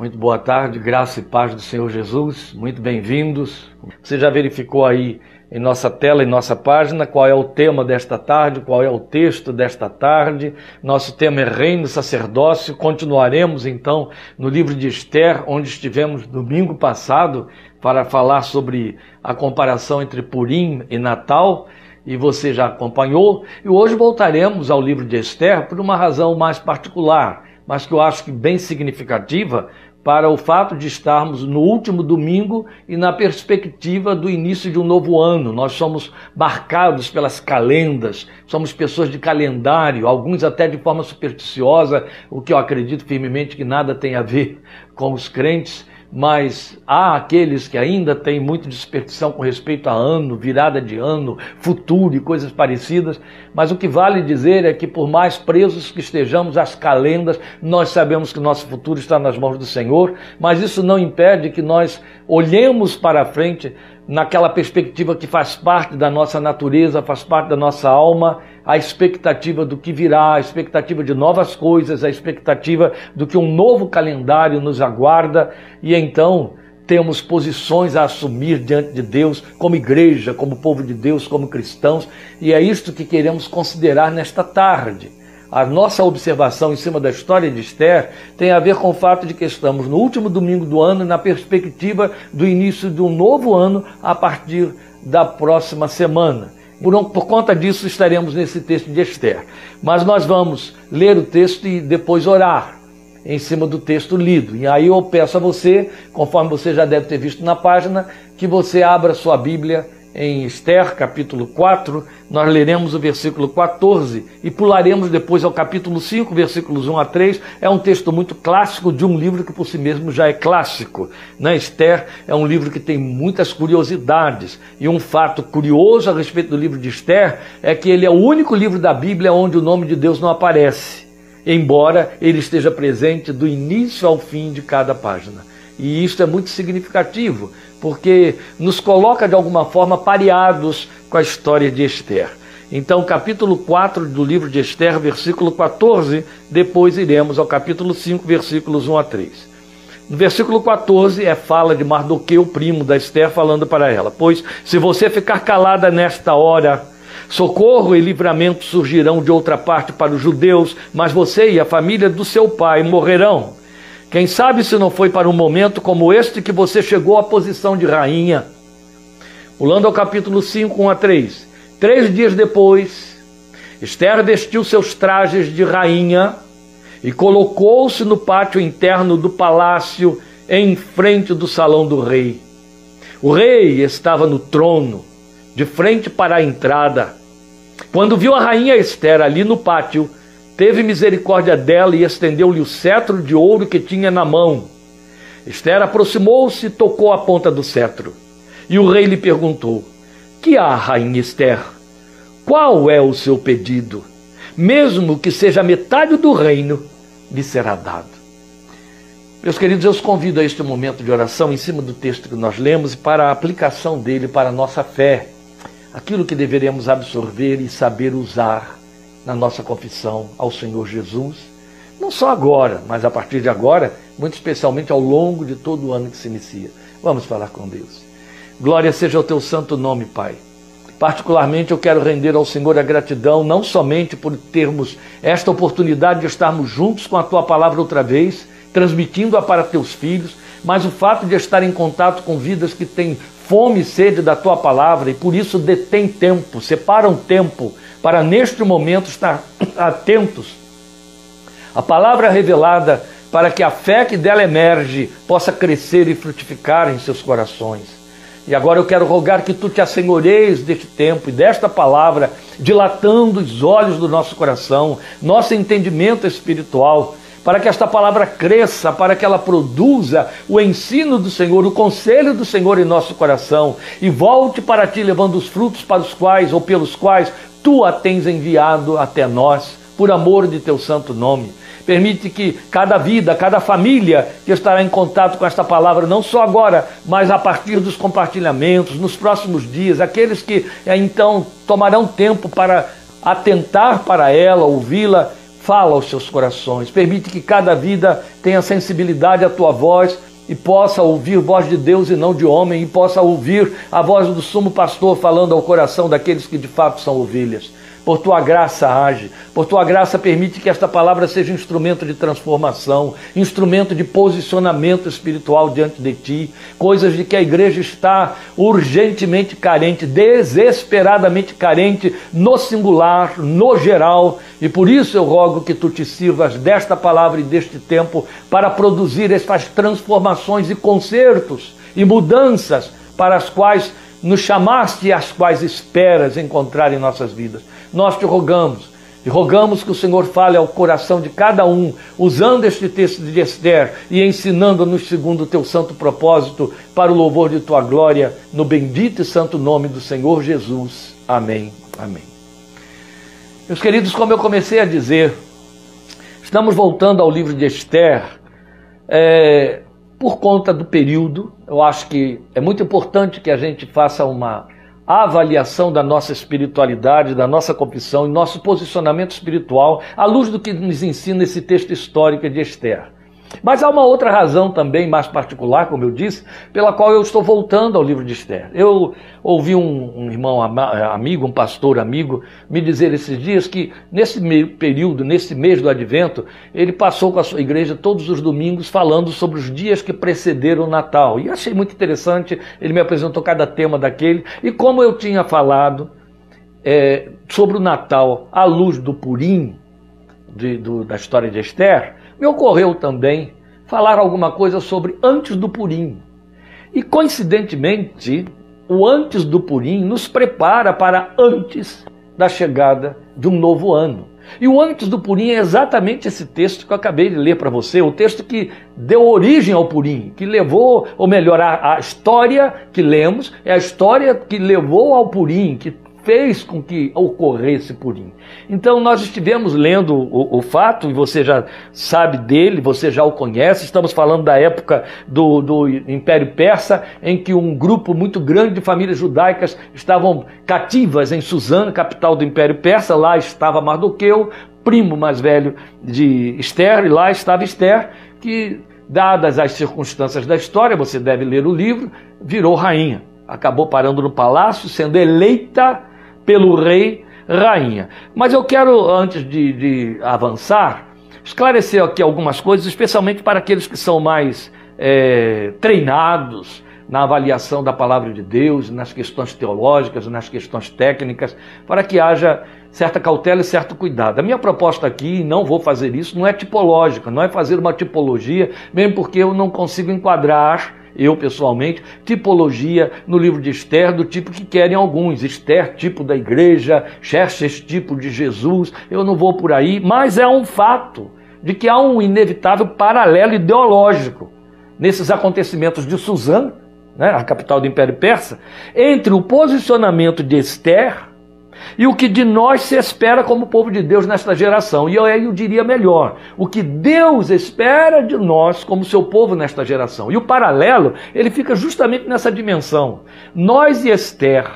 Muito boa tarde, graça e paz do Senhor Jesus, muito bem-vindos. Você já verificou aí em nossa tela, em nossa página, qual é o tema desta tarde, qual é o texto desta tarde. Nosso tema é Reino Sacerdócio. Continuaremos então no livro de Esther, onde estivemos domingo passado para falar sobre a comparação entre Purim e Natal. E você já acompanhou. E hoje voltaremos ao livro de Esther por uma razão mais particular, mas que eu acho que bem significativa, para o fato de estarmos no último domingo e na perspectiva do início de um novo ano. Nós somos marcados pelas calendas, somos pessoas de calendário, alguns até de forma supersticiosa, o que eu acredito firmemente que nada tem a ver com os crentes, mas há aqueles que ainda têm muito dispersão com respeito a ano, virada de ano, futuro e coisas parecidas. Mas o que vale dizer é que, por mais presos que estejamos às calendas, nós sabemos que nosso futuro está nas mãos do Senhor, mas isso não impede que nós olhemos para frente naquela perspectiva que faz parte da nossa natureza, faz parte da nossa alma, a expectativa do que virá, a expectativa de novas coisas, a expectativa do que um novo calendário nos aguarda e então temos posições a assumir diante de Deus, como igreja, como povo de Deus, como cristãos, e é isto que queremos considerar nesta tarde. A nossa observação em cima da história de Esther tem a ver com o fato de que estamos no último domingo do ano, na perspectiva do início de um novo ano a partir da próxima semana. Por, por, conta disso, estaremos nesse texto de Esther. Mas nós vamos ler o texto e depois orar em cima do texto lido. E aí eu peço a você, conforme você já deve ter visto na página, que você abra sua Bíblia em Esther, capítulo 4, nós leremos o versículo 14 e pularemos depois ao capítulo 5, versículos 1 a 3. É um texto muito clássico de um livro que por si mesmo já é clássico. Né? Esther é um livro que tem muitas curiosidades. E um fato curioso a respeito do livro de Esther é que ele é o único livro da Bíblia onde o nome de Deus não aparece, embora ele esteja presente do início ao fim de cada página. E isso é muito significativo, porque nos coloca de alguma forma pareados com a história de Esther. Então, capítulo 4 do livro de Esther, versículo 14, depois iremos ao capítulo 5, versículos 1 a 3. No versículo 14 é fala de Mardoqueu, primo da Esther, falando para ela: Pois se você ficar calada nesta hora, socorro e livramento surgirão de outra parte para os judeus, mas você e a família do seu pai morrerão. Quem sabe se não foi para um momento como este que você chegou à posição de rainha. Pulando ao capítulo 5, 1 a 3. Três dias depois, Esther vestiu seus trajes de rainha e colocou-se no pátio interno do palácio, em frente do salão do rei. O rei estava no trono, de frente para a entrada. Quando viu a rainha Esther ali no pátio, teve misericórdia dela e estendeu-lhe o cetro de ouro que tinha na mão. Esther aproximou-se e tocou a ponta do cetro. E o rei lhe perguntou: Que há, rainha Esther? Qual é o seu pedido? Mesmo que seja metade do reino, lhe será dado. Meus queridos, eu os convido a este momento de oração em cima do texto que nós lemos e para a aplicação dele para a nossa fé, aquilo que deveremos absorver e saber usar na nossa confissão ao Senhor Jesus, não só agora, mas a partir de agora, muito especialmente ao longo de todo o ano que se inicia. Vamos falar com Deus. Glória seja ao teu santo nome, Pai. Particularmente eu quero render ao Senhor a gratidão, não somente por termos esta oportunidade de estarmos juntos com a tua palavra outra vez, transmitindo-a para teus filhos, mas o fato de estar em contato com vidas que têm fome e sede da tua palavra e por isso detém tempo, separam tempo para neste momento estar atentos à palavra revelada para que a fé que dela emerge possa crescer e frutificar em seus corações. E agora eu quero rogar que tu te assenhoreis deste tempo e desta palavra, dilatando os olhos do nosso coração, nosso entendimento espiritual, para que esta palavra cresça, para que ela produza o ensino do Senhor, o conselho do Senhor em nosso coração e volte para ti levando os frutos para os quais ou pelos quais tu a tens enviado até nós, por amor de teu santo nome. Permite que cada vida, cada família que estará em contato com esta palavra, não só agora, mas a partir dos compartilhamentos, nos próximos dias, aqueles que eh, então tomarão tempo para atentar para ela, ouvi-la, fala aos seus corações, permite que cada vida tenha sensibilidade à tua voz e possa ouvir voz de Deus e não de homem, e possa ouvir a voz do sumo pastor falando ao coração daqueles que de fato são ovelhas. Por tua graça age, por tua graça permite que esta palavra seja instrumento de transformação, instrumento de posicionamento espiritual diante de ti, coisas de que a igreja está urgentemente carente, desesperadamente carente, no singular, no geral, e por isso eu rogo que tu te sirvas desta palavra e deste tempo para produzir estas transformações e consertos e mudanças para as quais nos chamaste as quais esperas encontrar em nossas vidas nós te rogamos. E rogamos que o Senhor fale ao coração de cada um, usando este texto de Esther e ensinando-nos segundo o teu santo propósito, para o louvor de tua glória, no bendito e santo nome do Senhor Jesus. Amém. Amém. Meus queridos, como eu comecei a dizer, estamos voltando ao livro de Esther é, por conta do período. Eu acho que é muito importante que a gente faça uma avaliação da nossa espiritualidade, da nossa confissão e nosso posicionamento espiritual à luz do que nos ensina esse texto histórico de Esther. Mas há uma outra razão também mais particular, como eu disse, pela qual eu estou voltando ao livro de Esther. Eu ouvi um, um irmão amigo, um pastor amigo, me dizer esses dias que nesse período, nesse mês do advento, ele passou com a sua igreja todos os domingos falando sobre os dias que precederam o Natal. E achei muito interessante, ele me apresentou cada tema daquele, e como eu tinha falado é, sobre o Natal à luz do Purim, de, do, da história de Esther, me ocorreu também falar alguma coisa sobre antes do Purim. E coincidentemente, o antes do Purim nos prepara para antes da chegada de um novo ano. E o antes do Purim é exatamente esse texto que eu acabei de ler para você, o texto que deu origem ao Purim, que levou, ou melhor, a, a história que lemos, é a história que levou ao Purim, que fez com que ocorresse Purim. Então nós estivemos lendo o, o, fato, e você já sabe dele, você já o conhece, estamos falando da época do, do Império Persa, em que um grupo muito grande de famílias judaicas estavam cativas em Suzã, capital do Império Persa, lá estava Mardoqueu, primo mais velho de Esther, e lá estava Esther, que, dadas as circunstâncias da história, você deve ler o livro, virou rainha. Acabou parando no palácio, sendo eleita pelo rei, rainha. Mas eu quero, antes de, de avançar, esclarecer aqui algumas coisas, especialmente para aqueles que são mais é, treinados na avaliação da palavra de Deus, nas questões teológicas, nas questões técnicas, para que haja certa cautela e certo cuidado. A minha proposta aqui, não vou fazer isso, não é tipológica, não é fazer uma tipologia, mesmo porque eu não consigo enquadrar eu pessoalmente, tipologia no livro de Esther do tipo que querem alguns. Esther, tipo da igreja, Xerxes, tipo de Jesus. Eu não vou por aí, mas é um fato de que há um inevitável paralelo ideológico nesses acontecimentos de Suzã, né, a capital do Império Persa, entre o posicionamento de Esther e o que de nós se espera como povo de Deus nesta geração. E eu, eu diria melhor, o que Deus espera de nós como seu povo nesta geração. E o paralelo, ele fica justamente nessa dimensão. Nós e Esther.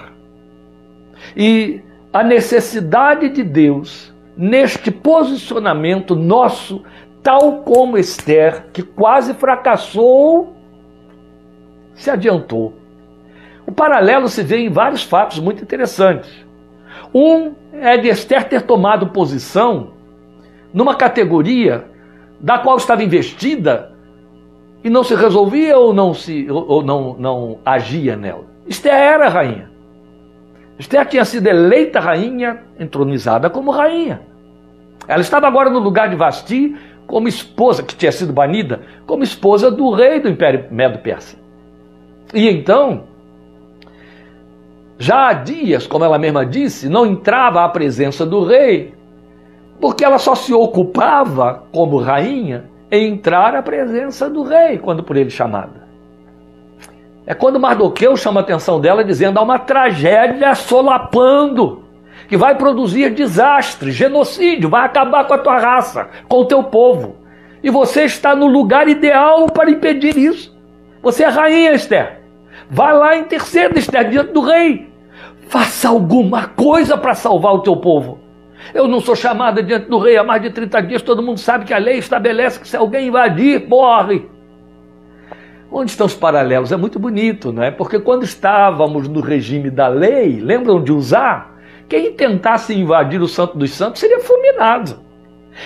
E a necessidade de Deus neste posicionamento nosso, tal como Esther, que quase fracassou, se adiantou. O paralelo se vê em vários fatos muito interessantes. Um é de Esther ter tomado posição numa categoria da qual estava investida e não se resolvia ou não se ou não, não agia nela. Esther era rainha. Esther tinha sido eleita rainha, entronizada como rainha. Ela estava agora no lugar de Vasti como esposa, que tinha sido banida, como esposa do rei do Império Medo-Persa. E então, já há dias, como ela mesma disse, não entrava à presença do rei, porque ela só se ocupava, como rainha, em entrar à presença do rei, quando por ele chamada. É quando Mardoqueu chama a atenção dela, dizendo: há uma tragédia solapando, que vai produzir desastre, genocídio, vai acabar com a tua raça, com o teu povo. E você está no lugar ideal para impedir isso. Você é rainha, Esther. Vá lá e interceda, Esther, diante do rei. Faça alguma coisa para salvar o teu povo. Eu não sou chamada diante do rei há mais de 30 dias, todo mundo sabe que a lei estabelece que se alguém invadir, morre. Onde estão os paralelos? É muito bonito, não é? Porque quando estávamos no regime da lei, lembram de usar? Quem tentasse invadir o Santo dos Santos seria fulminado.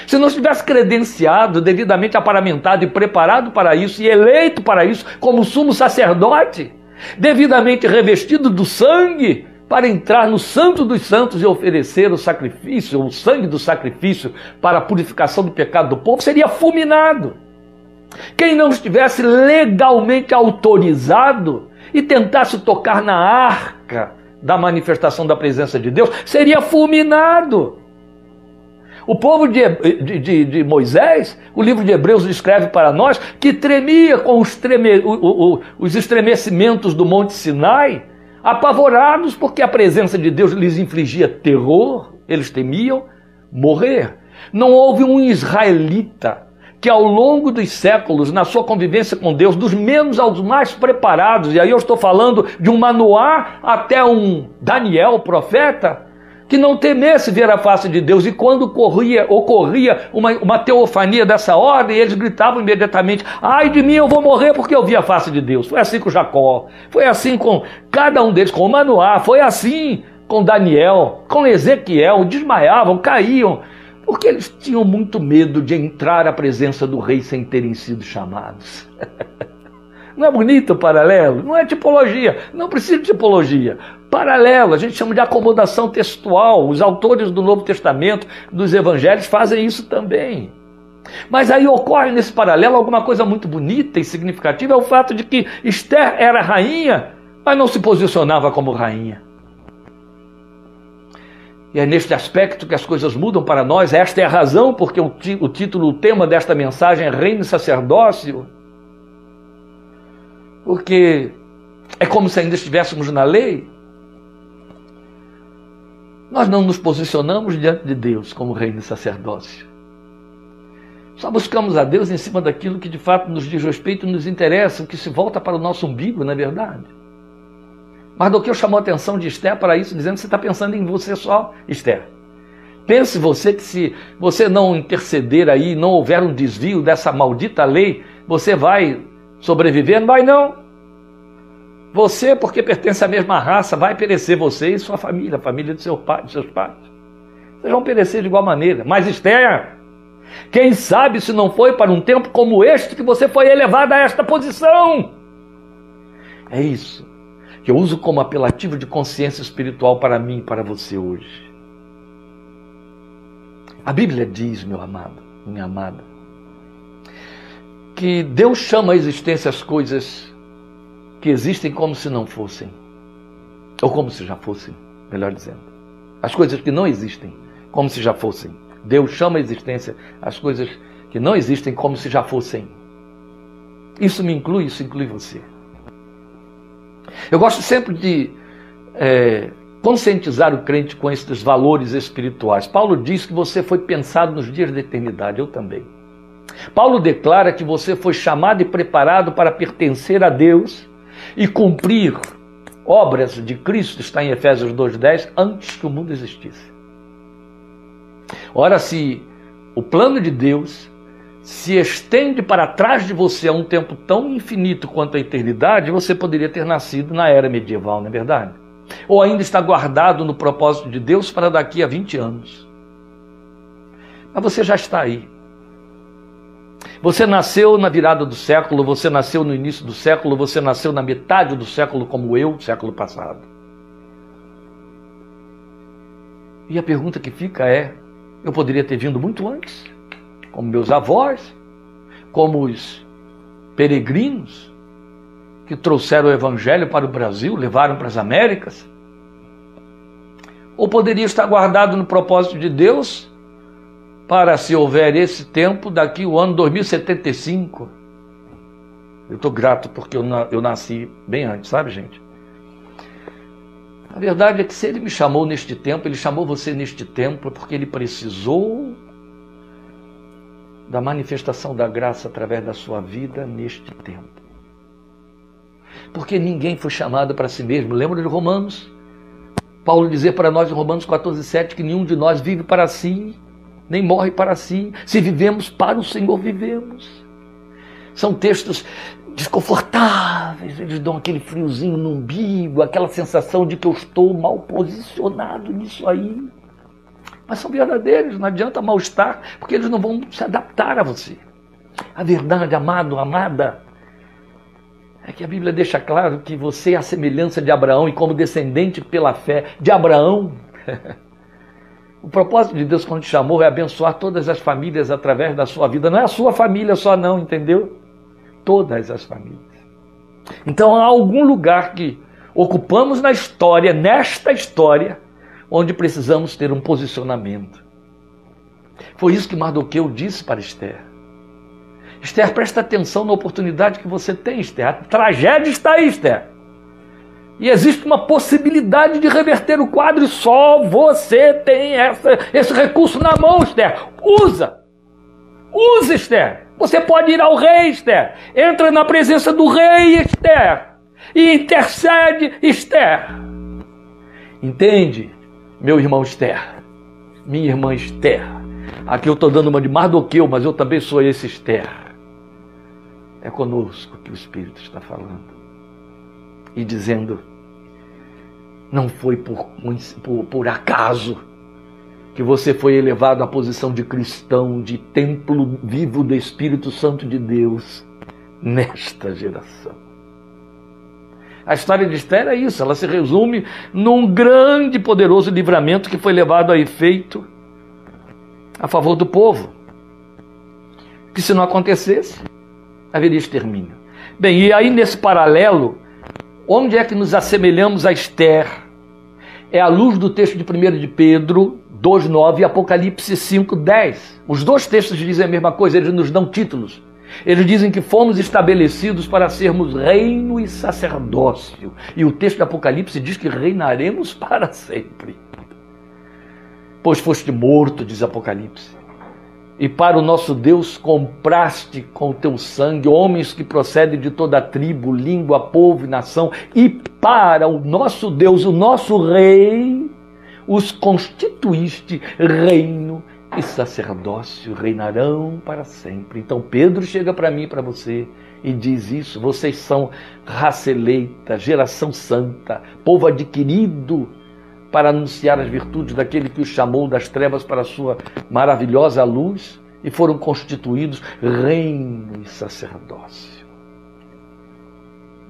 Se não estivesse credenciado, devidamente aparamentado e preparado para isso, e eleito para isso como sumo sacerdote, devidamente revestido do sangue, para entrar no Santo dos Santos e oferecer o sacrifício, o sangue do sacrifício para a purificação do pecado do povo, seria fulminado. Quem não estivesse legalmente autorizado e tentasse tocar na arca da manifestação da presença de Deus, seria fulminado. O povo de, de, de, Moisés, o livro de Hebreus descreve para nós, que tremia com os, treme, o, o, os estremecimentos do Monte Sinai, apavorados porque a presença de Deus lhes infligia terror, eles temiam morrer. Não houve um israelita que ao longo dos séculos, na sua convivência com Deus, dos menos aos mais preparados, e aí eu estou falando de um Manoá até um Daniel, profeta, que não temesse ver a face de Deus, e quando corria, ocorria uma, uma teofania dessa ordem, eles gritavam imediatamente: Ai de mim, eu vou morrer porque eu vi a face de Deus. Foi assim com Jacó, foi assim com cada um deles, com Manoá, foi assim com Daniel, com Ezequiel, desmaiavam, caíam porque eles tinham muito medo de entrar à presença do rei sem terem sido chamados. Não é bonito o paralelo? Não é tipologia, não precisa de tipologia. Paralelo, a gente chama de acomodação textual. Os autores do Novo Testamento, dos Evangelhos, fazem isso também. Mas aí ocorre nesse paralelo alguma coisa muito bonita e significativa: é o fato de que Esther era rainha, mas não se posicionava como rainha. E é neste aspecto que as coisas mudam para nós. Esta é a razão porque o, título, o tema desta mensagem é Reino e Sacerdócio. Porque é como se ainda estivéssemos na lei. Nós não nos posicionamos diante de Deus como reino e sacerdócio. Só buscamos a Deus em cima daquilo que de fato nos diz respeito e nos interessa, o que se volta para o nosso umbigo, não é verdade? Mas do que eu chamou a atenção de Esther para isso, dizendo que você está pensando em você só, Esther. Pense você que se você não interceder aí, não houver um desvio dessa maldita lei, você vai sobreviver? Vai não. Você, porque pertence à mesma raça, vai perecer você e sua família, a família de seu pai, de seus pais. Vocês vão perecer de igual maneira. Mas Esther, quem sabe se não foi para um tempo como este que você foi elevada a esta posição? É isso que eu uso como apelativo de consciência espiritual para mim e para você hoje. A Bíblia diz, meu amado, minha amada, que Deus chama à existência as coisas que existem como se não fossem, ou como se já fossem, melhor dizendo. As coisas que não existem, como se já fossem. Deus chama à existência as coisas que não existem como se já fossem. Isso me inclui, isso inclui você. Eu gosto sempre de é, conscientizar o crente com esses valores espirituais. Paulo diz que você foi pensado nos dias da eternidade, eu também. Paulo declara que você foi chamado e preparado para pertencer a Deus e cumprir obras de Cristo, está em Efésios 2,10, antes que o mundo existisse. Ora, se o plano de Deus se estende para trás de você a um tempo tão infinito quanto a eternidade, você poderia ter nascido na era medieval, não é verdade? Ou ainda está guardado no propósito de Deus para daqui a 20 anos. Mas você já está aí. Você nasceu na virada do século, você nasceu no início do século, você nasceu na metade do século, como eu, século passado. E a pergunta que fica é: eu poderia ter vindo muito antes? como meus avós, como os peregrinos que trouxeram o Evangelho para o Brasil, levaram para as Américas? Ou poderia estar guardado no propósito de Deus para, se houver esse tempo, daqui o ano 2075? Eu estou grato porque eu nasci bem antes, sabe, gente? A verdade é que se ele me chamou neste tempo, ele chamou você neste tempo porque ele precisou da manifestação da graça através da sua vida neste tempo. Porque ninguém foi chamado para si mesmo. Lembra de Romanos? Paulo dizer para nós em Romanos 14, 7 que nenhum de nós vive para si, nem morre para si. Se vivemos para o Senhor, vivemos. São textos desconfortáveis, eles dão aquele friozinho no umbigo, aquela sensação de que eu estou mal posicionado nisso aí. Mas são verdadeiros, não adianta mal estar, porque eles não vão se adaptar a você. A verdade, amado, amada, é que a Bíblia deixa claro que você é a semelhança de Abraão e como descendente pela fé de Abraão. o propósito de Deus quando te chamou é abençoar todas as famílias através da sua vida. Não é a sua família só não, entendeu? Todas as famílias. Então há algum lugar que ocupamos na história, nesta história, onde precisamos ter um posicionamento. Foi isso que Mardoqueu disse para Esther. Esther, presta atenção na oportunidade que você tem, Esther. A tragédia está aí, Esther. E existe uma possibilidade de reverter o quadro e só você tem essa, esse recurso na mão, Esther. Usa! Usa, Esther! Você pode ir ao rei, Esther. Entra na presença do rei, Esther. E intercede, Esther. Entende, meu irmão Esther? Minha irmã Esther. Aqui eu estou dando uma de Mardoqueu, mas eu também sou esse Esther. É conosco que o Espírito está falando e dizendo: não foi por, por, por acaso que você foi elevado à posição de cristão, de templo vivo do Espírito Santo de Deus nesta geração. A história de Esther é isso, ela se resume num grande e poderoso livramento que foi levado a efeito a favor do povo. Que se não acontecesse, haveria extermínio. Bem, e aí nesse paralelo, onde é que nos assemelhamos a Esther? É à luz do texto de 1 de Pedro 2,9 e Apocalipse 5,10. Os dois textos dizem a mesma coisa, eles nos dão títulos. Eles dizem que fomos estabelecidos para sermos reino e sacerdócio. E o texto de Apocalipse diz que reinaremos para sempre. Pois foste morto, diz Apocalipse e para o nosso Deus compraste com o teu sangue homens que procedem de toda tribo, língua, povo e nação, e para o nosso Deus, o nosso Rei, os constituíste reino e sacerdócio, reinarão para sempre. Então Pedro chega para mim e para você e diz isso: vocês são raça eleita, geração santa, povo adquirido para anunciar as virtudes daquele que os chamou das trevas para a sua maravilhosa luz e foram constituídos reino e sacerdócio.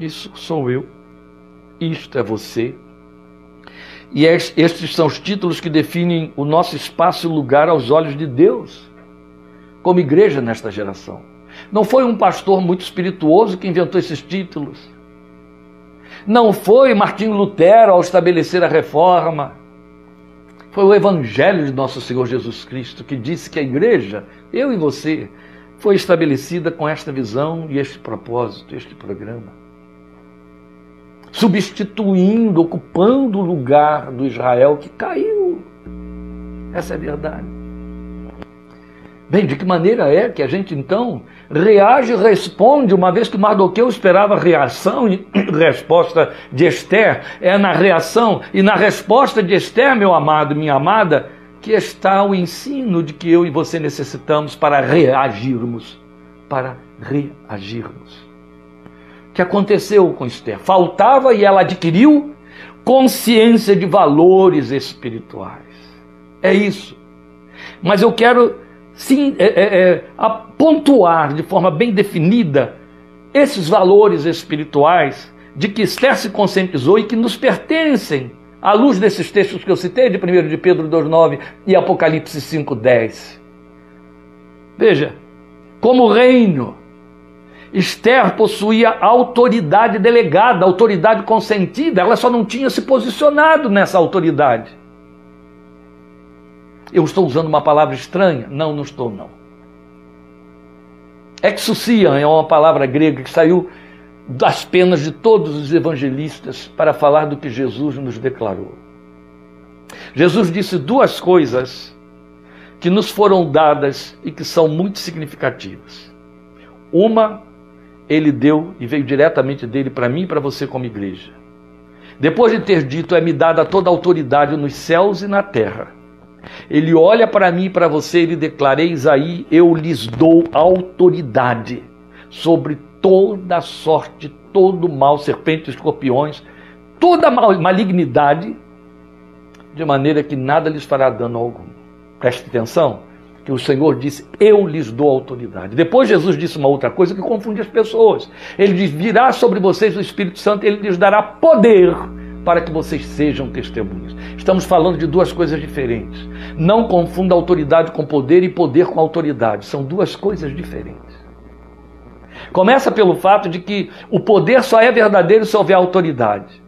Isso sou eu, isto é você. E estes são os títulos que definem o nosso espaço e lugar aos olhos de Deus, como igreja nesta geração. Não foi um pastor muito espirituoso que inventou esses títulos. Não foi Martinho Lutero ao estabelecer a reforma. Foi o Evangelho de nosso Senhor Jesus Cristo que disse que a igreja, eu e você, foi estabelecida com esta visão e este propósito, este programa. Substituindo, ocupando o lugar do Israel que caiu. Essa é a verdade. Bem, de que maneira é que a gente então reage e responde, uma vez que Mardoqueu esperava reação e resposta de Esther? É na reação e na resposta de Esther, meu amado, minha amada, que está o ensino de que eu e você necessitamos para reagirmos. Para reagirmos. O que aconteceu com Esther? Faltava e ela adquiriu consciência de valores espirituais. É isso. Mas eu quero sim, é, é, é, a pontuar de forma bem definida esses valores espirituais de que Esther se conscientizou e que nos pertencem à luz desses textos que eu citei, de 1 de Pedro 2,9 e Apocalipse 5,10. Veja, como reino, Esther possuía autoridade delegada, autoridade consentida, ela só não tinha se posicionado nessa autoridade. Eu estou usando uma palavra estranha? Não, não estou, não. Exousia é uma palavra grega que saiu das penas de todos os evangelistas para falar do que Jesus nos declarou. Jesus disse duas coisas que nos foram dadas e que são muito significativas. Uma, ele deu e veio diretamente dele para mim e para você como igreja. Depois de ter dito, é-me dada toda a autoridade nos céus e na terra. Ele olha para mim e para você ele declara: Eis aí, eu lhes dou autoridade sobre toda sorte, todo mal, serpentes, escorpiões, toda malignidade, de maneira que nada lhes fará dano algum. Preste atenção que o Senhor disse: Eu lhes dou autoridade. Depois Jesus disse uma outra coisa que confunde as pessoas. Ele diz: Virá sobre vocês o Espírito Santo, ele lhes dará poder para que vocês sejam testemunhas. Estamos falando de duas coisas diferentes. Não confunda autoridade com poder e poder com autoridade. São duas coisas diferentes. Começa pelo fato de que o poder só é verdadeiro se houver autoridade.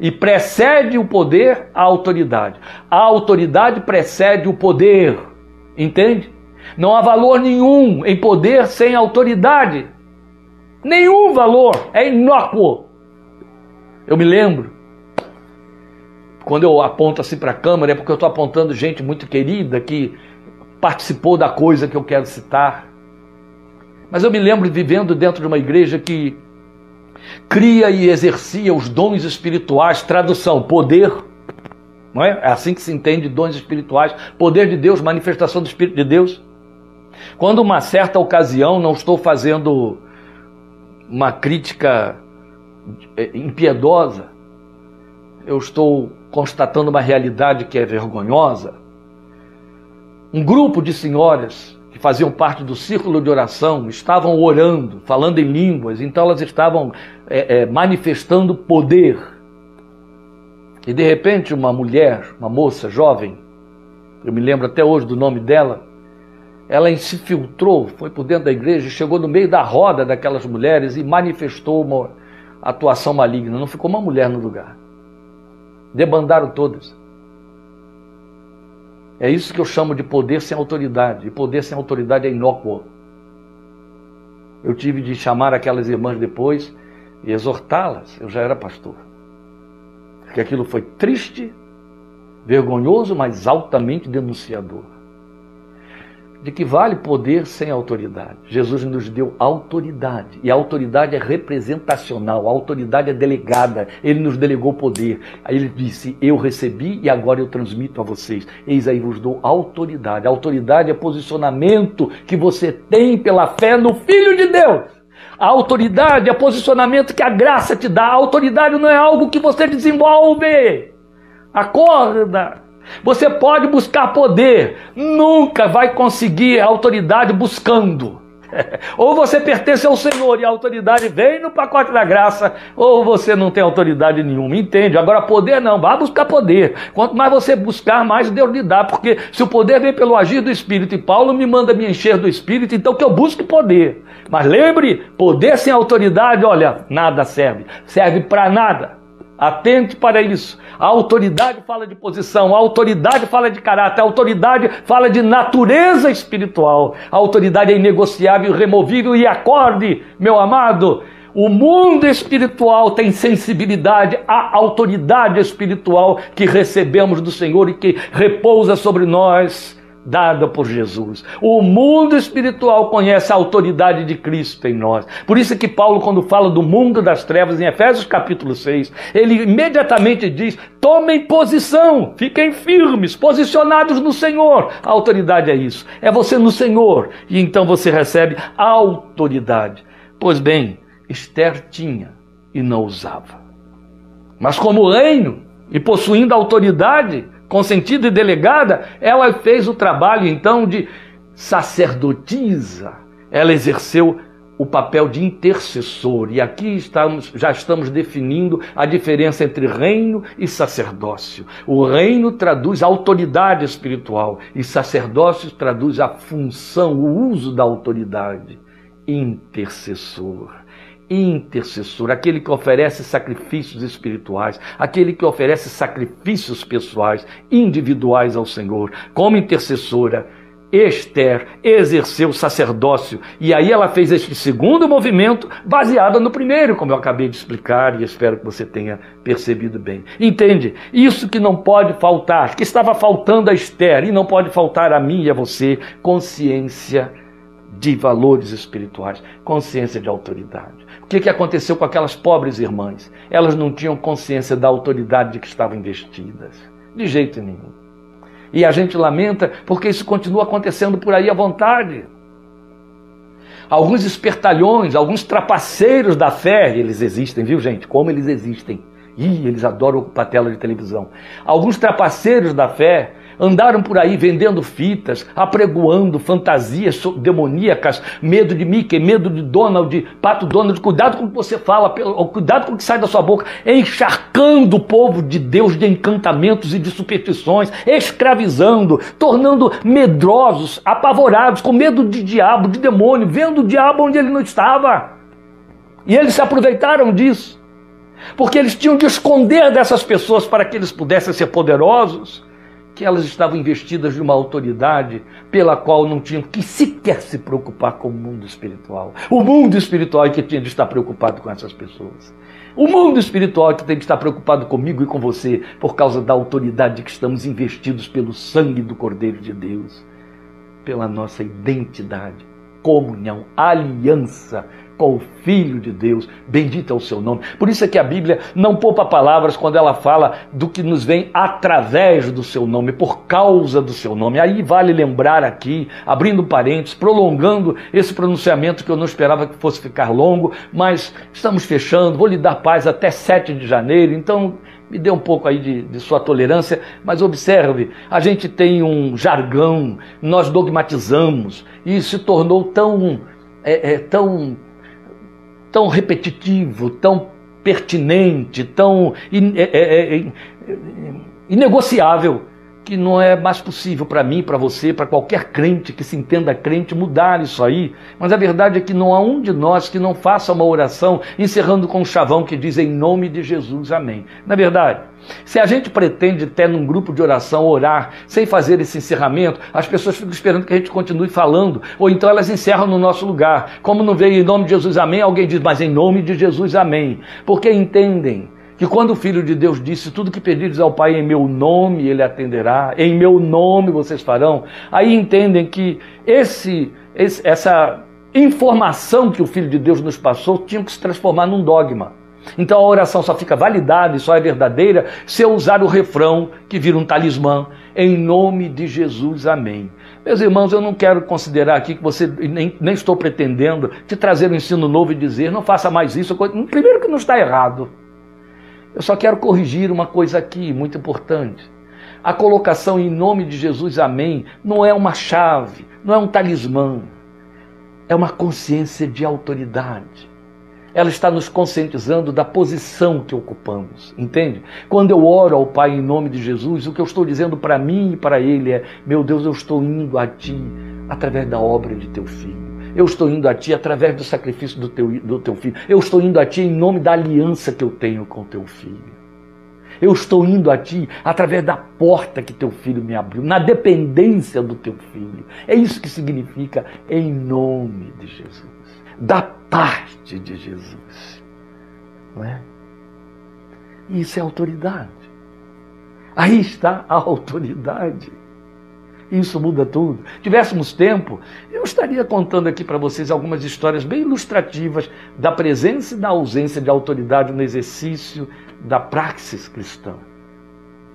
E precede o poder a autoridade. A autoridade precede o poder. Entende? Não há valor nenhum em poder sem autoridade. Nenhum valor. É inócuo. Eu me lembro quando eu aponto assim para a câmera, é porque eu estou apontando gente muito querida que participou da coisa que eu quero citar. Mas eu me lembro vivendo dentro de uma igreja que cria e exercia os dons espirituais, tradução, poder. Não é? é assim que se entende dons espirituais, poder de Deus, manifestação do Espírito de Deus. Quando uma certa ocasião, não estou fazendo uma crítica impiedosa, eu estou constatando uma realidade que é vergonhosa. Um grupo de senhoras que faziam parte do círculo de oração estavam orando, falando em línguas, então elas estavam é, é, manifestando poder. E de repente, uma mulher, uma moça jovem, eu me lembro até hoje do nome dela, ela se filtrou, foi por dentro da igreja, chegou no meio da roda daquelas mulheres e manifestou uma atuação maligna. Não ficou uma mulher no lugar. Debandaram todas. É isso que eu chamo de poder sem autoridade. E poder sem autoridade é inócuo. Eu tive de chamar aquelas irmãs depois e exortá-las. Eu já era pastor. Porque aquilo foi triste, vergonhoso, mas altamente denunciador de que vale poder sem autoridade. Jesus nos deu autoridade, e a autoridade é representacional, a autoridade é delegada, ele nos delegou poder. Aí ele disse: Eu recebi e agora eu transmito a vocês. Eis aí vos dou autoridade. A autoridade é posicionamento que você tem pela fé no Filho de Deus. A autoridade é posicionamento que a graça te dá. A autoridade não é algo que você desenvolve. Acorda. Você pode buscar poder, nunca vai conseguir autoridade buscando. ou você pertence ao Senhor e a autoridade vem no pacote da graça, ou você não tem autoridade nenhuma, entende? Agora, poder não, vá buscar poder. Quanto mais você buscar, mais Deus lhe dá, porque se o poder vem pelo agir do Espírito, e Paulo me manda me encher do Espírito, então que eu busque poder. Mas lembre, poder sem autoridade, olha, nada serve, serve para nada. Atente para isso. A autoridade fala de posição, a autoridade fala de caráter, a autoridade fala de natureza espiritual. A autoridade é inegociável, removível e acorde, meu amado. O mundo espiritual tem sensibilidade à autoridade espiritual que recebemos do Senhor e que repousa sobre nós dada por Jesus. O mundo espiritual conhece a autoridade de Cristo em nós. Por isso que Paulo, quando fala do mundo das trevas, em Efésios capítulo 6, ele imediatamente diz: tomem posição, fiquem firmes, posicionados no Senhor. A autoridade é isso, é você no Senhor, e então você recebe autoridade. Pois bem, Esther tinha e não usava. Mas como reino e possuindo autoridade, consentida e delegada, ela fez o trabalho então de sacerdotisa. Ela exerceu o papel de intercessor. E aqui estamos, já estamos definindo a diferença entre reino e sacerdócio. O reino traduz a autoridade espiritual e sacerdócio traduz a função, o uso da autoridade. Intercessor intercessor, aquele que oferece sacrifícios espirituais, aquele que oferece sacrifícios pessoais, individuais ao Senhor. Como intercessora, Esther exerceu o sacerdócio e aí ela fez este segundo movimento baseado no primeiro, como eu acabei de explicar e espero que você tenha percebido bem. Entende? Isso que não pode faltar, que estava faltando a Esther e não pode faltar a mim e a você, consciência de valores espirituais, consciência de autoridade. O que, que aconteceu com aquelas pobres irmãs? Elas não tinham consciência da autoridade de que estavam investidas. De jeito nenhum. E a gente lamenta porque isso continua acontecendo por aí à vontade. Alguns espertalhões, alguns trapaceiros da fé, eles existem, viu gente? Como eles existem. Ih, eles adoram ocupar tela de televisão. Alguns trapaceiros da fé andaram por aí vendendo fitas, apregoando fantasias demoníacas, medo de Mickey, medo de Donald, Pato Donald, cuidado com o que você fala, cuidado com o que sai da sua boca, encharcando o povo de Deus de encantamentos e de superstições, escravizando, tornando medrosos, apavorados, com medo de diabo, de demônio, vendo o diabo onde ele não estava. E eles se aproveitaram disso. Porque eles tinham de esconder dessas pessoas para que eles pudessem ser poderosos que elas estavam investidas de uma autoridade pela qual não tinham que sequer se preocupar com o mundo espiritual. O mundo espiritual é que tinha de estar preocupado com essas pessoas. O mundo espiritual é que tem de estar preocupado comigo e com você por causa da autoridade que estamos investidos pelo sangue do Cordeiro de Deus, pela nossa identidade, comunhão, aliança o Filho de Deus, bendito é o seu nome. Por isso é que a Bíblia não poupa palavras quando ela fala do que nos vem através do seu nome, por causa do seu nome. Aí vale lembrar aqui, abrindo parênteses, prolongando esse pronunciamento que eu não esperava que fosse ficar longo, mas estamos fechando, vou lhe dar paz até 7 de janeiro, então me dê um pouco aí de, de, sua tolerância, mas observe, a gente tem um jargão, nós dogmatizamos, e se tornou tão, é, é, tão tão repetitivo, tão pertinente, tão in, é, é, é, inegociável, que não é mais possível para mim, para você, para qualquer crente que se entenda crente mudar isso aí. Mas a verdade é que não há um de nós que não faça uma oração encerrando com um chavão que diz em nome de Jesus, amém. Na verdade, se a gente pretende até num grupo de oração orar sem fazer esse encerramento, as pessoas ficam esperando que a gente continue falando, ou então elas encerram no nosso lugar. Como não veio em nome de Jesus, amém, alguém diz, mas em nome de Jesus, amém. Porque entendem que quando o Filho de Deus disse: Tudo que pedires ao Pai em meu nome, Ele atenderá, em meu nome vocês farão, aí entendem que esse, esse, essa informação que o Filho de Deus nos passou tinha que se transformar num dogma. Então a oração só fica validada e só é verdadeira se eu usar o refrão que vira um talismã. Em nome de Jesus, amém. Meus irmãos, eu não quero considerar aqui que você, nem, nem estou pretendendo te trazer um ensino novo e dizer, não faça mais isso. Primeiro que não está errado. Eu só quero corrigir uma coisa aqui, muito importante. A colocação em nome de Jesus, amém, não é uma chave, não é um talismã. É uma consciência de autoridade. Ela está nos conscientizando da posição que ocupamos, entende? Quando eu oro ao Pai em nome de Jesus, o que eu estou dizendo para mim e para Ele é: Meu Deus, eu estou indo a Ti através da obra de Teu Filho. Eu estou indo a Ti através do sacrifício do teu, do teu filho. Eu estou indo a Ti em nome da aliança que eu tenho com Teu filho. Eu estou indo a Ti através da porta que Teu filho me abriu, na dependência do Teu filho. É isso que significa em nome de Jesus, da parte de Jesus. Não é? Isso é autoridade. Aí está a autoridade. Isso muda tudo. Tivéssemos tempo, eu estaria contando aqui para vocês algumas histórias bem ilustrativas da presença e da ausência de autoridade no exercício da praxis cristã.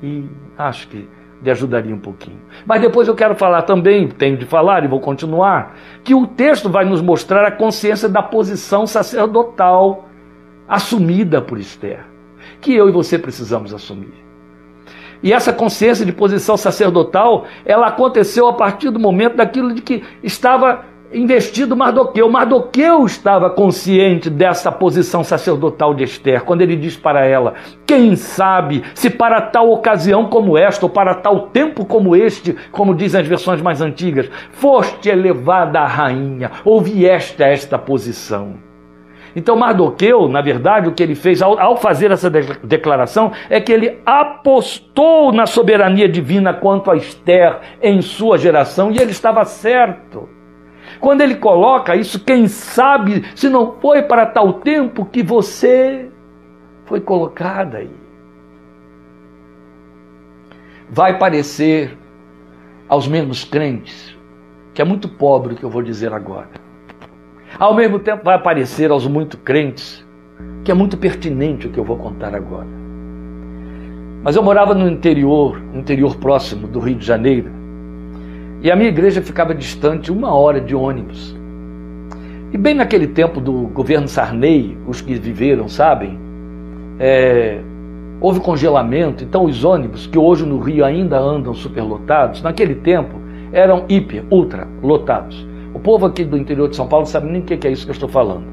E acho que lhe ajudaria um pouquinho. Mas depois eu quero falar também, tenho de falar e vou continuar, que o texto vai nos mostrar a consciência da posição sacerdotal assumida por Esther, que eu e você precisamos assumir. E essa consciência de posição sacerdotal, ela aconteceu a partir do momento daquilo de que estava investido Mardoqueu. Mardoqueu estava consciente dessa posição sacerdotal de Esther, quando ele diz para ela: Quem sabe se para tal ocasião como esta, ou para tal tempo como este, como dizem as versões mais antigas, foste elevada a rainha, ou vieste a esta posição. Então Mardoqueu, na verdade, o que ele fez ao, ao fazer essa de declaração é que ele apostou na soberania divina quanto a Esther em sua geração e ele estava certo. Quando ele coloca isso, quem sabe se não foi para tal tempo que você foi colocada aí. Vai parecer aos menos crentes que é muito pobre o que eu vou dizer agora. Ao mesmo tempo vai aparecer aos muito crentes que é muito pertinente o que eu vou contar agora. Mas eu morava no interior, interior próximo do Rio de Janeiro, e a minha igreja ficava distante uma hora de ônibus. E bem naquele tempo do governo Sarney, os que viveram sabem, é, houve congelamento, então os ônibus, que hoje no Rio ainda andam superlotados, naquele tempo eram hiper, ultra lotados. O povo aqui do interior de São Paulo não sabe nem o que é isso que eu estou falando.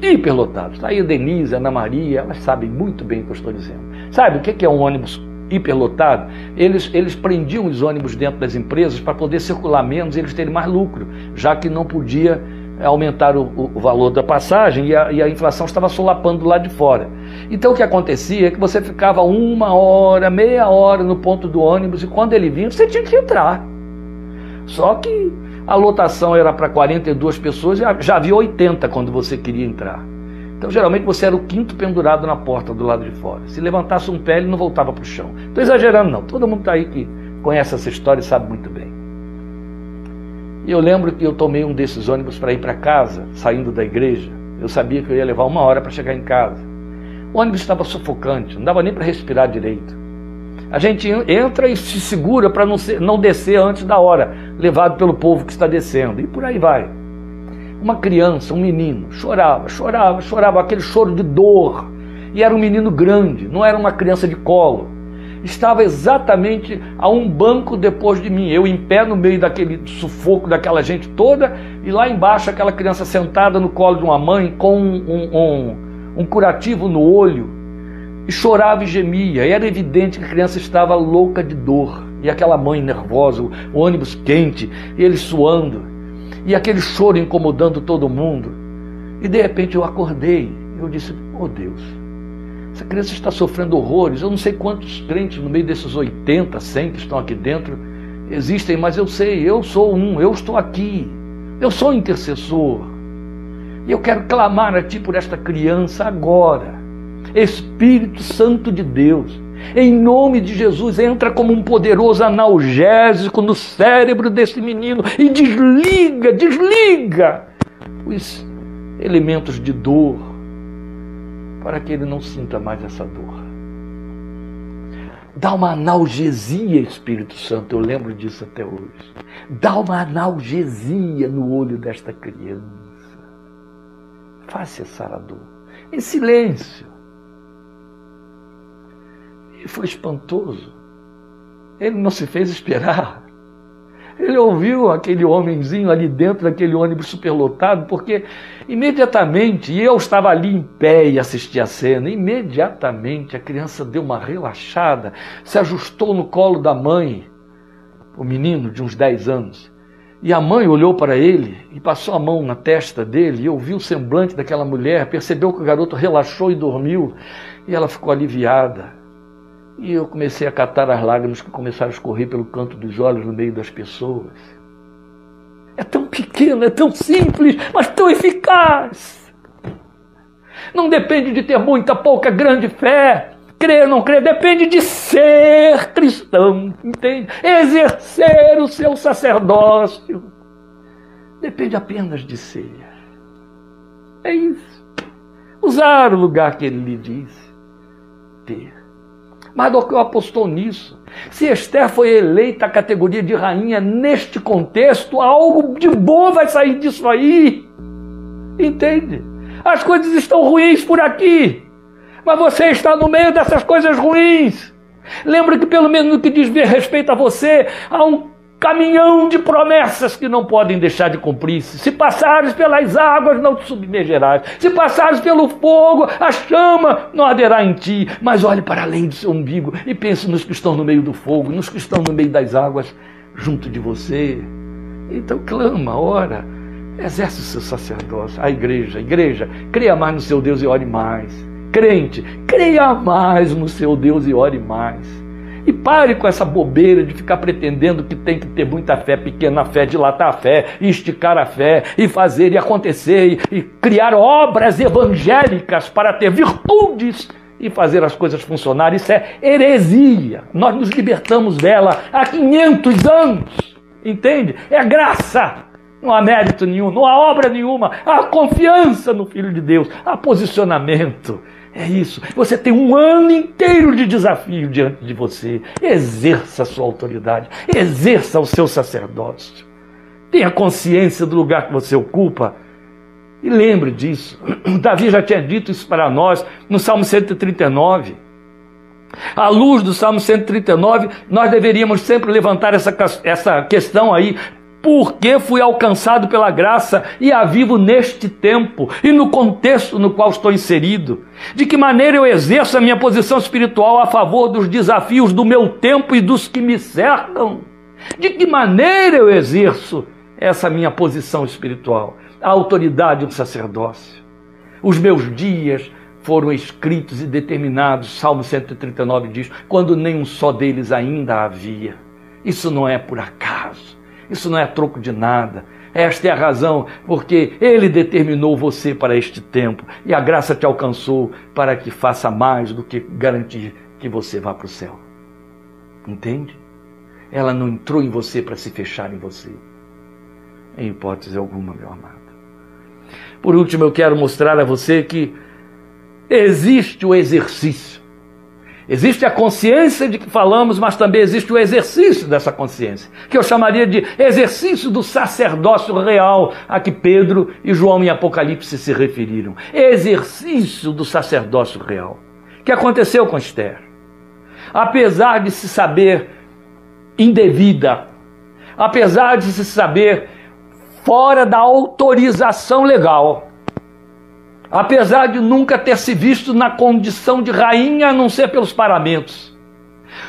Hiperlotados. Está aí a Denise, a Ana Maria, elas sabem muito bem o que eu estou dizendo. Sabe o que é um ônibus hiperlotado? Eles, eles prendiam os ônibus dentro das empresas para poder circular menos e eles terem mais lucro, já que não podia aumentar o, o valor da passagem e a, e a, inflação estava solapando lá de fora. Então o que acontecia é que você ficava uma hora, meia hora no ponto do ônibus e quando ele vinha você tinha que entrar. Só que a lotação era para 42 pessoas e já havia 80 quando você queria entrar. Então geralmente você era o quinto pendurado na porta do lado de fora. Se levantasse um pé ele não voltava para o chão. Estou exagerando não, todo mundo está aí que conhece essa história e sabe muito bem. E eu lembro que eu tomei um desses ônibus para ir para casa, saindo da igreja. Eu sabia que eu ia levar uma hora para chegar em casa. O ônibus estava sufocante, não dava nem para respirar direito. A gente entra e se segura para não, não descer antes da hora, levado pelo povo que está descendo. E por aí vai. Uma criança, um menino, chorava, chorava, chorava, aquele choro de dor. E era um menino grande, não era uma criança de colo estava exatamente a um banco depois de mim, eu em pé no meio daquele sufoco daquela gente toda, e lá embaixo aquela criança sentada no colo de uma mãe com um, um, um curativo no olho, e chorava e gemia, e era evidente que a criança estava louca de dor, e aquela mãe nervosa, o ônibus quente, ele suando, e aquele choro incomodando todo mundo. E de repente eu acordei, eu disse: Oh Deus, essa criança está sofrendo horrores. Eu não sei quantos crentes no meio desses 80, 100 que estão aqui dentro existem, mas eu sei, eu sou um, eu estou aqui. Eu sou intercessor. E eu quero clamar a Ti por esta criança agora. Espírito Santo de Deus, em nome de Jesus, entra como um poderoso analgésico no cérebro desse menino e desliga, desliga os elementos de dor, para que ele não sinta mais essa dor. Dá uma analgesia, Espírito Santo, eu lembro disso até hoje. Dá uma analgesia no olho desta criança. Faça essa dor. Em silêncio. E foi espantoso. Ele não se fez esperar. Ele ouviu aquele homenzinho ali dentro daquele ônibus superlotado, porque imediatamente, e eu estava ali em pé e assisti a cena, imediatamente a criança deu uma relaxada, se ajustou no colo da mãe, o menino de uns 10 anos. E a mãe olhou para ele e passou a mão na testa dele e ouviu o semblante daquela mulher, percebeu que o garoto relaxou e dormiu, e ela ficou aliviada. E eu comecei a catar as lágrimas que começaram a escorrer pelo canto dos olhos no meio das pessoas. É tão pequeno, é tão simples, mas tão eficaz. Não depende de ter muita, pouca, grande fé. Crer ou não crer, depende de ser cristão, entende? Exercer o seu sacerdócio. Depende apenas de ser. É isso. Usar o lugar que ele lhe disse. Ter. Mardoqueu apostou nisso. Se Esther foi eleita à categoria de rainha neste contexto, algo de bom vai sair disso aí. Entende? As coisas estão ruins por aqui, mas você está no meio dessas coisas ruins. Lembra que, pelo menos no que diz respeito a você, há um caminhão de promessas que não podem deixar de cumprir-se. Se passares pelas águas, não te submergerás. Se passares pelo fogo, a chama não arderá em ti. Mas olhe para além do seu umbigo e pense nos que estão no meio do fogo, nos que estão no meio das águas, junto de você. Então clama, ora, exerce o seu sacerdócio. A igreja, a igreja, creia mais no seu Deus e ore mais. Crente, creia mais no seu Deus e ore mais. E pare com essa bobeira de ficar pretendendo que tem que ter muita fé, pequena fé, dilatar a fé, esticar a fé, e fazer e acontecer, e, e criar obras evangélicas para ter virtudes e fazer as coisas funcionarem. Isso é heresia. Nós nos libertamos dela há 500 anos. Entende? É graça. Não há mérito nenhum, não há obra nenhuma, há confiança no Filho de Deus, há posicionamento. É isso. Você tem um ano inteiro de desafio diante de você. Exerça a sua autoridade, exerça o seu sacerdócio. Tenha consciência do lugar que você ocupa. E lembre disso. Davi já tinha dito isso para nós no Salmo 139. À luz do Salmo 139, nós deveríamos sempre levantar essa, essa questão aí porque fui alcançado pela graça e a vivo neste tempo e no contexto no qual estou inserido. De que maneira eu exerço a minha posição espiritual a favor dos desafios do meu tempo e dos que me cercam? De que maneira eu exerço essa minha posição espiritual? A autoridade do sacerdócio. Os meus dias foram escritos e determinados, Salmo 139 diz, quando nenhum só deles ainda havia. Isso não é por acaso. Isso não é troco de nada. Esta é a razão porque Ele determinou você para este tempo e a graça te alcançou para que faça mais do que garantir que você vá para o céu. Entende? Ela não entrou em você para se fechar em você. Em hipótese alguma, meu amado. Por último, eu quero mostrar a você que existe o exercício Existe a consciência de que falamos, mas também existe o exercício dessa consciência, que eu chamaria de exercício do sacerdócio real, a que Pedro e João em Apocalipse se referiram. Exercício do sacerdócio real. O que aconteceu com Esther? Apesar de se saber indevida, apesar de se saber fora da autorização legal, apesar de nunca ter se visto na condição de rainha, a não ser pelos paramentos.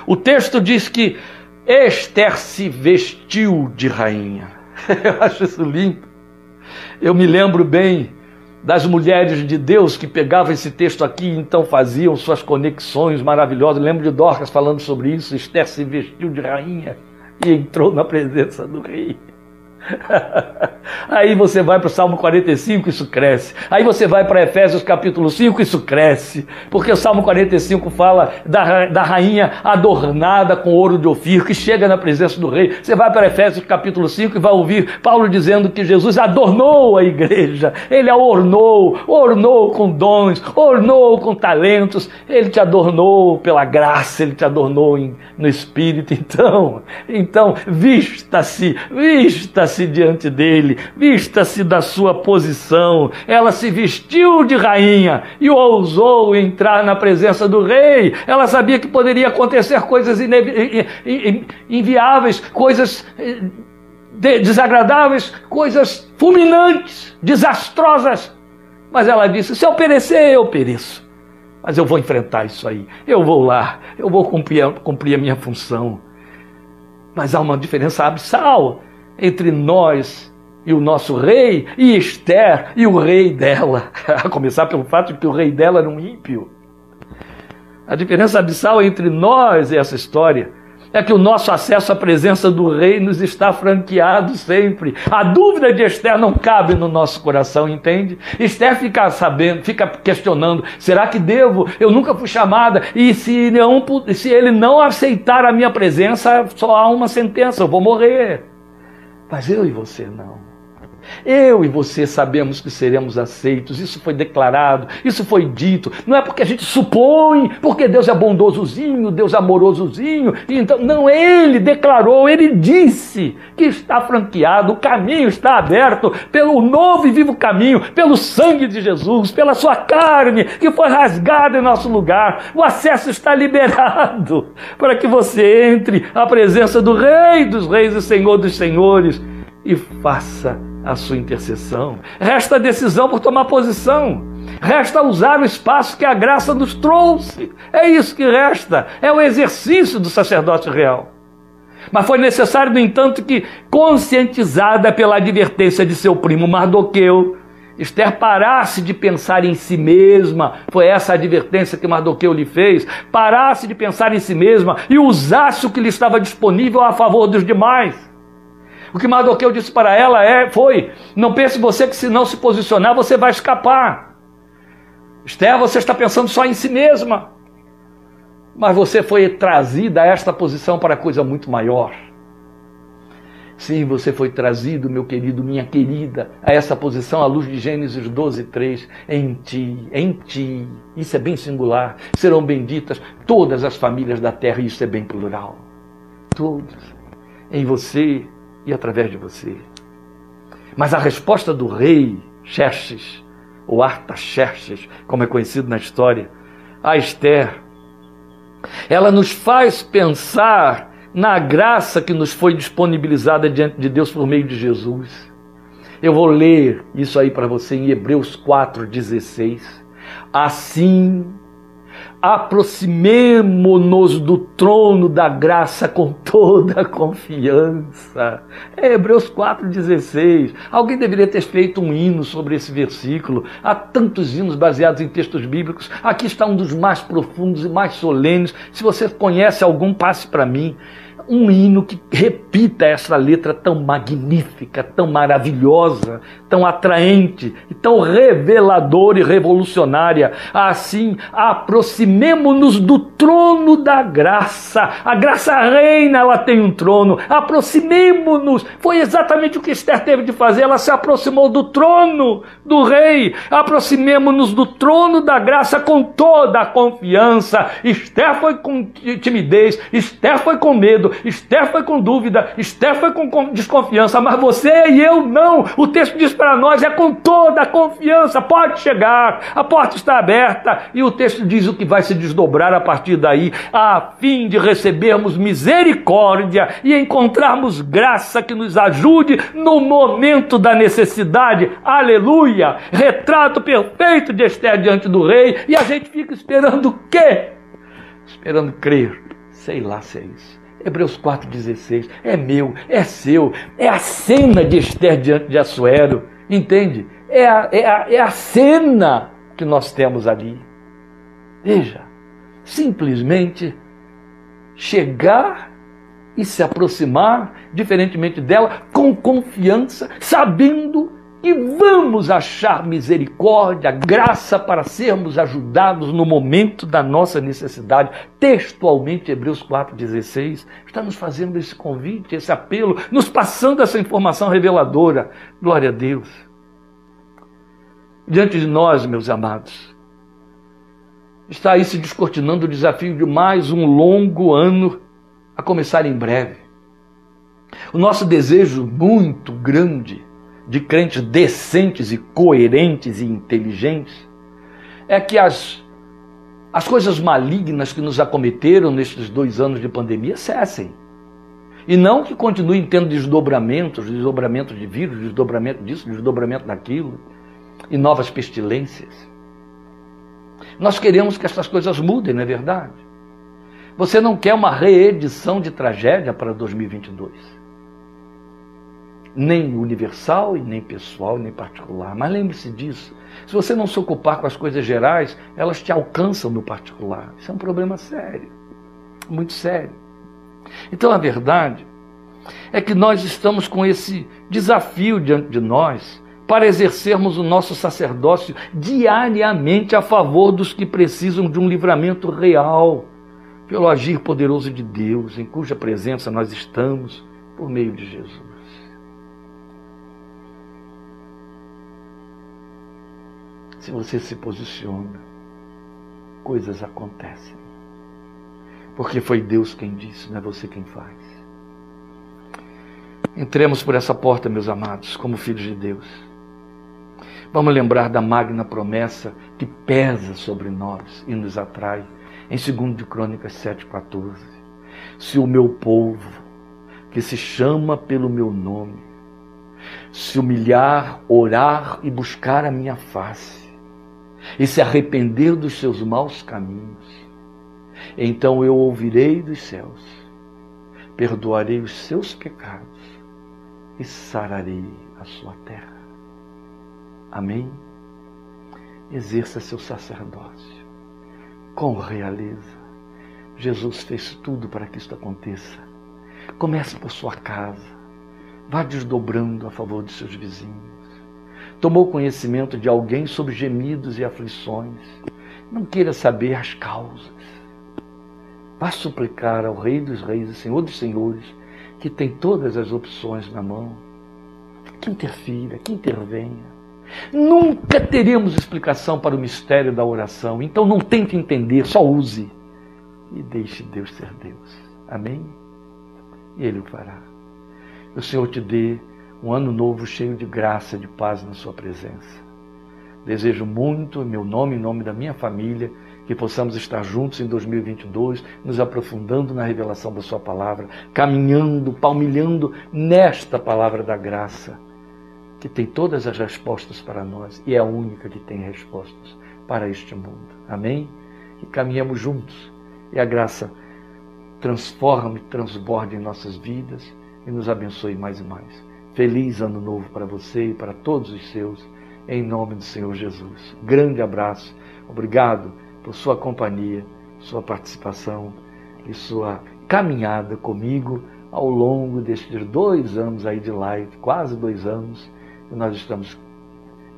O texto diz que Esther se vestiu de rainha. Eu acho isso lindo. Eu me lembro bem das mulheres de Deus que pegavam esse texto aqui e então faziam suas conexões maravilhosas. Eu lembro de Dorcas falando sobre isso. Esther se vestiu de rainha e entrou na presença do rei. Aí você vai para o Salmo 45, isso cresce. Aí você vai para Efésios capítulo 5, isso cresce. Porque o Salmo 45 fala da, da rainha adornada com ouro de Ofir, que chega na presença do rei. Você vai para Efésios capítulo 5 e vai ouvir Paulo dizendo que Jesus adornou a igreja. Ele a ornou, ornou com dons, ornou com talentos. Ele te adornou pela graça, ele te adornou em, no Espírito. Então, então vista-se, vista-se vista-se diante dele, vista-se da sua posição. Ela se vestiu de rainha e ousou entrar na presença do rei. Ela sabia que poderia acontecer coisas inviáveis, coisas eh, desagradáveis, coisas fulminantes, desastrosas. Mas ela disse: se eu perecer, eu pereço. Mas eu vou enfrentar isso aí. Eu vou lá, eu vou cumprir, cumprir a minha função. Mas há uma diferença abissal entre nós e o nosso rei, e Esther e o rei dela. A começar pelo fato de que o rei dela era um ímpio. A diferença abissal entre nós e essa história é que o nosso acesso à presença do rei nos está franqueado sempre. A dúvida de Esther não cabe no nosso coração, entende? Esther fica sabendo, fica questionando: será que devo? Eu nunca fui chamada, e se, não, se ele não aceitar a minha presença, só há uma sentença: eu vou morrer. Mas eu e você não. Eu e você sabemos que seremos aceitos, isso foi declarado, isso foi dito. Não é porque a gente supõe, porque Deus é bondosozinho, Deus é amorosozinho. Então, não, ele declarou, ele disse que está franqueado, o caminho está aberto pelo novo e vivo caminho, pelo sangue de Jesus, pela sua carne que foi rasgada em nosso lugar. O acesso está liberado para que você entre à presença do Rei dos Reis e Senhor dos Senhores e faça a sua intercessão. Resta a decisão por tomar posição. Resta usar o espaço que a graça nos trouxe. É isso que resta. É o exercício do sacerdócio real. Mas foi necessário, no entanto, que, conscientizada pela advertência de seu primo Mardoqueu, Esther parasse de pensar em si mesma, foi essa a advertência que Mardoqueu lhe fez, parasse de pensar em si mesma e usasse o que lhe estava disponível a favor dos demais. O que Mardoqueu disse para ela é, foi: não pense você que se não se posicionar você vai escapar. Esther, você está pensando só em si mesma. Mas você foi trazida a esta posição para coisa muito maior. Sim, você foi trazido, meu querido, minha querida, a essa posição à luz de Gênesis 12, 3. Em ti, em ti, isso é bem singular, serão benditas todas as famílias da terra, isso é bem plural. Todos, em você e através de você. Mas a resposta do rei Xerxes, ou Artaxerxes, como é conhecido na história, a Esther, ela nos faz pensar na graça que nos foi disponibilizada diante de Deus por meio de Jesus. Eu vou ler isso aí para você em Hebreus 4,16. Assim aproximemo-nos do trono da graça com toda a confiança. É Hebreus 4,16. Alguém deveria ter feito um hino sobre esse versículo. Há tantos hinos baseados em textos bíblicos. Aqui está um dos mais profundos e mais solenes. Se você conhece algum, passe para mim um hino que repita essa letra tão magnífica, tão maravilhosa, tão atraente tão reveladora e revolucionária. Assim, aproximemo-nos do trono da graça. A graça reina, ela tem um trono. Aproximemo-nos. Foi exatamente o que Esther teve de fazer. Ela se aproximou do trono do rei. Aproximemo-nos do trono da graça com toda a confiança. Esther foi com timidez, Esther foi com medo, Esther foi com dúvida, Esther foi com desconfiança, mas você e eu não. O texto diz para nós: é com toda a confiança, pode chegar, a porta está aberta, e o texto diz o que vai se desdobrar a partir daí, a fim de recebermos misericórdia e encontrarmos graça que nos ajude no momento da necessidade. Aleluia! Retrato perfeito de Esther diante do rei, e a gente fica esperando o quê? Esperando crer. Sei lá se é isso. Hebreus 4,16. É meu, é seu, é a cena de Esther diante de Assuero. Entende? É a, é, a, é a cena que nós temos ali. Veja, simplesmente chegar e se aproximar, diferentemente dela, com confiança, sabendo que vamos achar misericórdia, graça para sermos ajudados no momento da nossa necessidade. Textualmente, Hebreus 4,16 está nos fazendo esse convite, esse apelo, nos passando essa informação reveladora. Glória a Deus. Diante de nós, meus amados, está aí se descortinando o desafio de mais um longo ano a começar em breve. O nosso desejo muito grande de crentes decentes e coerentes e inteligentes, é que as, as coisas malignas que nos acometeram nestes dois anos de pandemia cessem. E não que continuem tendo desdobramentos, desdobramentos de vírus, desdobramento disso, desdobramento daquilo, e novas pestilências. Nós queremos que essas coisas mudem, não é verdade? Você não quer uma reedição de tragédia para 2022 nem universal e nem pessoal, nem particular. Mas lembre-se disso. Se você não se ocupar com as coisas gerais, elas te alcançam no particular. Isso é um problema sério, muito sério. Então a verdade é que nós estamos com esse desafio diante de nós para exercermos o nosso sacerdócio diariamente a favor dos que precisam de um livramento real, pelo agir poderoso de Deus, em cuja presença nós estamos por meio de Jesus. Se você se posiciona, coisas acontecem. Porque foi Deus quem disse, não é você quem faz. Entremos por essa porta, meus amados, como filhos de Deus. Vamos lembrar da magna promessa que pesa sobre nós e nos atrai. Em 2 de Crônicas 7,14. Se o meu povo, que se chama pelo meu nome, se humilhar, orar e buscar a minha face, e se arrepender dos seus maus caminhos, então eu ouvirei dos céus, perdoarei os seus pecados e sararei a sua terra. Amém? Exerça seu sacerdócio com realeza. Jesus fez tudo para que isto aconteça. Comece por sua casa. Vá desdobrando a favor de seus vizinhos tomou conhecimento de alguém sobre gemidos e aflições. Não queira saber as causas. Vá suplicar ao Rei dos Reis e Senhor dos Senhores que tem todas as opções na mão, que interfira, que intervenha. Nunca teremos explicação para o mistério da oração, então não tente entender, só use e deixe Deus ser Deus. Amém? E Ele o fará. O Senhor te dê um ano novo cheio de graça, de paz na Sua presença. Desejo muito, em meu nome, em nome da minha família, que possamos estar juntos em 2022, nos aprofundando na revelação da Sua palavra, caminhando, palmilhando nesta palavra da graça, que tem todas as respostas para nós e é a única que tem respostas para este mundo. Amém? Que caminhemos juntos e a graça transforme, transborde em nossas vidas e nos abençoe mais e mais. Feliz ano novo para você e para todos os seus, em nome do Senhor Jesus. Grande abraço, obrigado por sua companhia, sua participação e sua caminhada comigo ao longo destes dois anos aí de live, quase dois anos, que nós estamos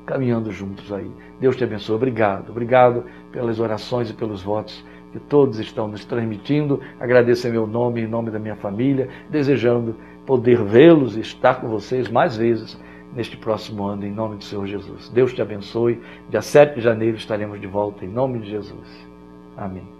caminhando juntos aí. Deus te abençoe. Obrigado. Obrigado pelas orações e pelos votos que todos estão nos transmitindo. Agradeço em meu nome, em nome da minha família, desejando poder vê-los e estar com vocês mais vezes neste próximo ano, em nome do Senhor Jesus. Deus te abençoe. Dia 7 de janeiro estaremos de volta, em nome de Jesus. Amém.